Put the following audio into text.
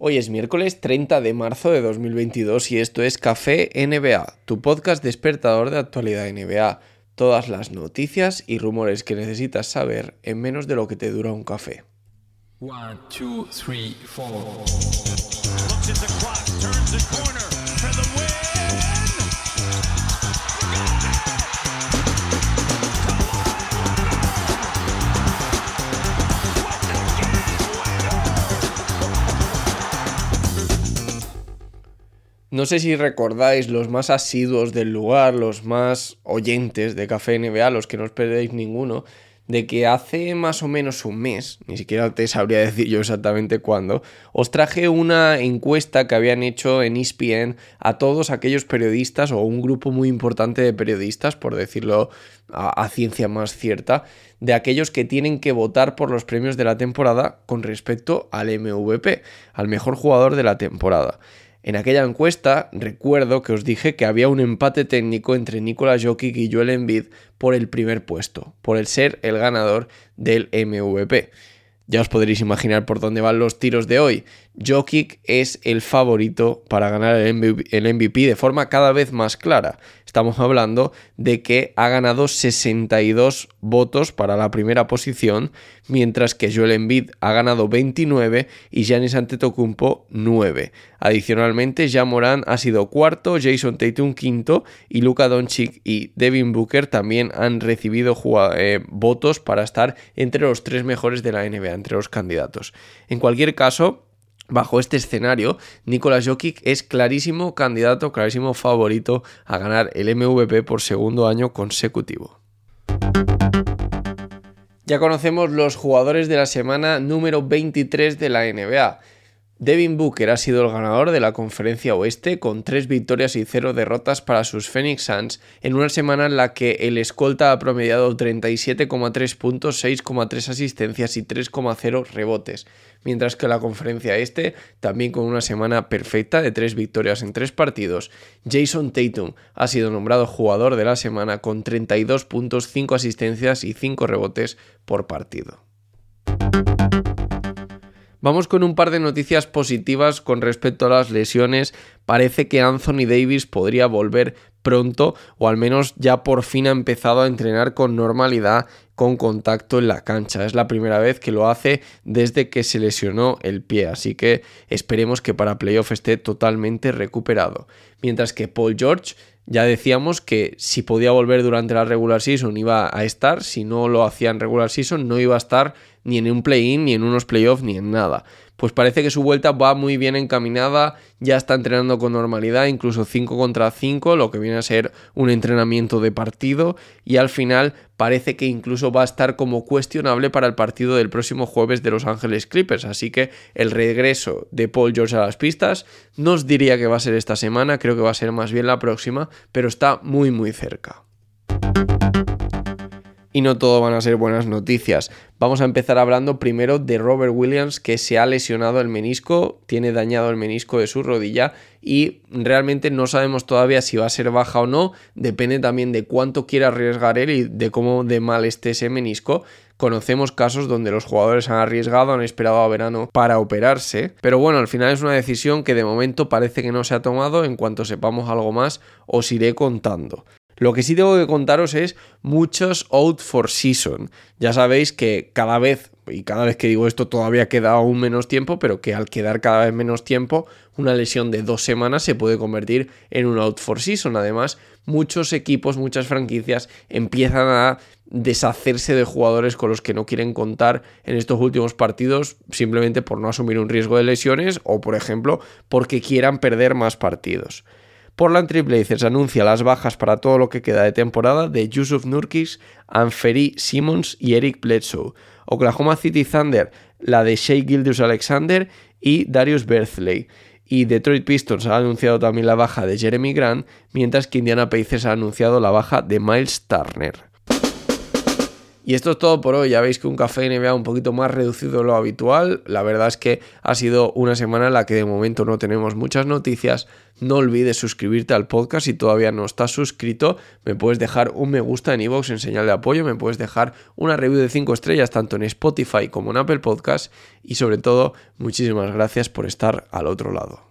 Hoy es miércoles 30 de marzo de 2022 y esto es Café NBA, tu podcast despertador de actualidad NBA. Todas las noticias y rumores que necesitas saber en menos de lo que te dura un café. No sé si recordáis los más asiduos del lugar, los más oyentes de Café NBA, los que no os perdéis ninguno, de que hace más o menos un mes, ni siquiera te sabría decir yo exactamente cuándo, os traje una encuesta que habían hecho en ESPN a todos aquellos periodistas o un grupo muy importante de periodistas, por decirlo a, a ciencia más cierta, de aquellos que tienen que votar por los premios de la temporada con respecto al MVP, al mejor jugador de la temporada. En aquella encuesta recuerdo que os dije que había un empate técnico entre Nikola Jokic y Joel Embiid por el primer puesto, por el ser el ganador del MVP. Ya os podréis imaginar por dónde van los tiros de hoy. Jokic es el favorito para ganar el MVP de forma cada vez más clara. Estamos hablando de que ha ganado 62 votos para la primera posición, mientras que Joel Embiid ha ganado 29 y Giannis Antetokounmpo 9. Adicionalmente, Jean Moran ha sido cuarto, Jason Tatum quinto y Luka Doncic y Devin Booker también han recibido eh, votos para estar entre los tres mejores de la NBA, entre los candidatos. En cualquier caso, Bajo este escenario, Nikola Jokic es clarísimo candidato, clarísimo favorito a ganar el MVP por segundo año consecutivo. Ya conocemos los jugadores de la semana número 23 de la NBA. Devin Booker ha sido el ganador de la conferencia oeste con 3 victorias y 0 derrotas para sus Phoenix Suns en una semana en la que el escolta ha promediado 37,3 puntos, 6,3 asistencias y 3,0 rebotes, mientras que la conferencia este, también con una semana perfecta de 3 victorias en 3 partidos, Jason Tatum ha sido nombrado jugador de la semana con 32 puntos, 5 asistencias y 5 rebotes por partido. Vamos con un par de noticias positivas con respecto a las lesiones. Parece que Anthony Davis podría volver pronto o al menos ya por fin ha empezado a entrenar con normalidad con contacto en la cancha. Es la primera vez que lo hace desde que se lesionó el pie, así que esperemos que para playoff esté totalmente recuperado. Mientras que Paul George ya decíamos que si podía volver durante la regular season iba a estar, si no lo hacía en regular season no iba a estar ni en un play-in, ni en unos playoffs, ni en nada. Pues parece que su vuelta va muy bien encaminada, ya está entrenando con normalidad, incluso 5 contra 5, lo que viene a ser un entrenamiento de partido, y al final parece que incluso va a estar como cuestionable para el partido del próximo jueves de Los Ángeles Clippers. Así que el regreso de Paul George a las pistas no os diría que va a ser esta semana, creo que va a ser más bien la próxima, pero está muy muy cerca. Y no todo van a ser buenas noticias. Vamos a empezar hablando primero de Robert Williams que se ha lesionado el menisco, tiene dañado el menisco de su rodilla y realmente no sabemos todavía si va a ser baja o no, depende también de cuánto quiera arriesgar él y de cómo de mal esté ese menisco. Conocemos casos donde los jugadores han arriesgado, han esperado a verano para operarse, pero bueno, al final es una decisión que de momento parece que no se ha tomado, en cuanto sepamos algo más os iré contando. Lo que sí tengo que contaros es muchos out for season. Ya sabéis que cada vez, y cada vez que digo esto todavía queda aún menos tiempo, pero que al quedar cada vez menos tiempo, una lesión de dos semanas se puede convertir en un out for season. Además, muchos equipos, muchas franquicias empiezan a deshacerse de jugadores con los que no quieren contar en estos últimos partidos simplemente por no asumir un riesgo de lesiones o por ejemplo porque quieran perder más partidos. Portland Trailblazers anuncia las bajas para todo lo que queda de temporada de Yusuf Nurkic, Anferi Simmons y Eric Bledsoe. Oklahoma City Thunder la de Shea Gildus Alexander y Darius Berthley. Y Detroit Pistons ha anunciado también la baja de Jeremy Grant, mientras que Indiana Pacers ha anunciado la baja de Miles Turner. Y esto es todo por hoy. Ya veis que un café NBA un poquito más reducido de lo habitual. La verdad es que ha sido una semana en la que de momento no tenemos muchas noticias. No olvides suscribirte al podcast si todavía no estás suscrito. Me puedes dejar un me gusta en iVoox en señal de apoyo. Me puedes dejar una review de 5 estrellas tanto en Spotify como en Apple Podcast. Y sobre todo, muchísimas gracias por estar al otro lado.